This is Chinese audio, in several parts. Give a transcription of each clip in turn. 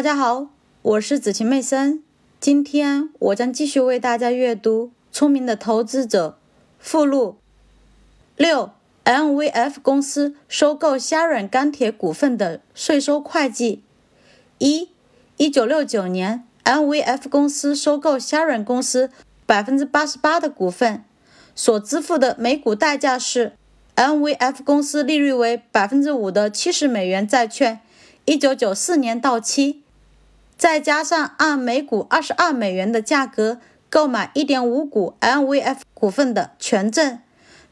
大家好，我是子晴妹森。今天我将继续为大家阅读《聪明的投资者》附录六：MVF 公司收购虾软钢铁股份的税收会计。一、一九六九年，MVF 公司收购虾软公司百分之八十八的股份，所支付的每股代价是 MVF 公司利率为百分之五的七十美元债券，一九九四年到期。再加上按每股二十二美元的价格购买一点五股 MVF 股份的权证，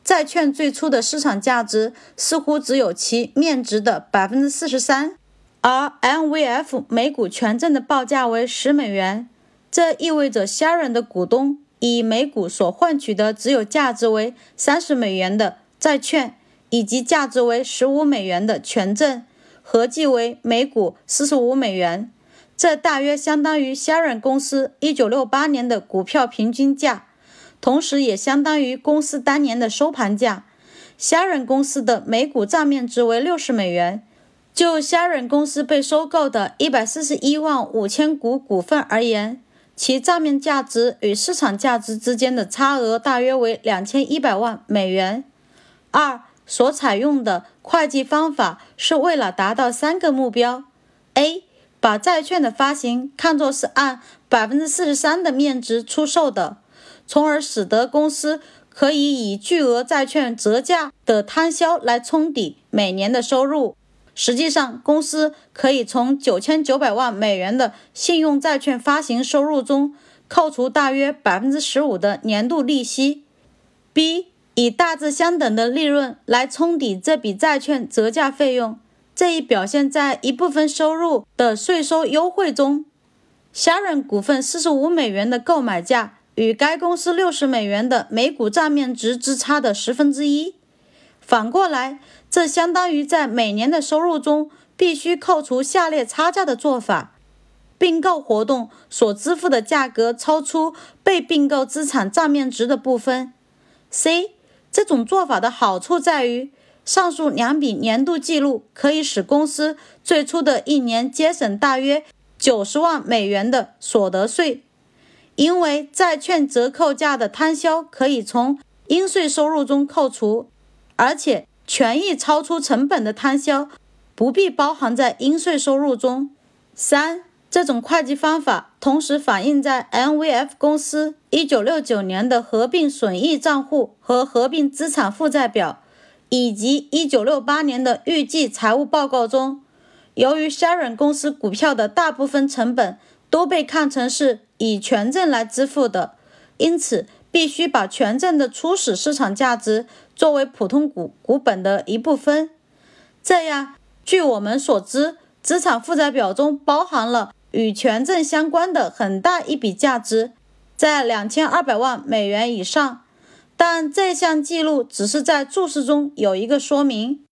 债券最初的市场价值似乎只有其面值的百分之四十三，而 MVF 每股权证的报价为十美元，这意味着 Sharon 的股东以每股所换取的只有价值为三十美元的债券以及价值为十五美元的权证，合计为每股四十五美元。这大约相当于 Sharon 公司1968年的股票平均价，同时也相当于公司当年的收盘价。Sharon 公司的每股账面值为60美元。就 Sharon 公司被收购的141万五千股股份而言，其账面价值与市场价值之间的差额大约为2100万美元。二，所采用的会计方法是为了达到三个目标：A。把债券的发行看作是按百分之四十三的面值出售的，从而使得公司可以以巨额债券折价的摊销来冲抵每年的收入。实际上，公司可以从九千九百万美元的信用债券发行收入中扣除大约百分之十五的年度利息。B 以大致相等的利润来冲抵这笔债券折价费用。这一表现在一部分收入的税收优惠中。虾软股份四十五美元的购买价与该公司六十美元的每股账面值之差的十分之一。反过来，这相当于在每年的收入中必须扣除下列差价的做法：并购活动所支付的价格超出被并购资产账面值的部分。C 这种做法的好处在于。上述两笔年度记录可以使公司最初的一年节省大约九十万美元的所得税，因为债券折扣价的摊销可以从应税收入中扣除，而且权益超出成本的摊销不必包含在应税收入中。三，这种会计方法同时反映在 MVF 公司一九六九年的合并损益账户和合并资产负债表。以及1968年的预计财务报告中，由于 Sharon 公司股票的大部分成本都被看成是以权证来支付的，因此必须把权证的初始市场价值作为普通股股本的一部分。这样，据我们所知，资产负债表中包含了与权证相关的很大一笔价值，在2200万美元以上。但这项记录只是在注释中有一个说明。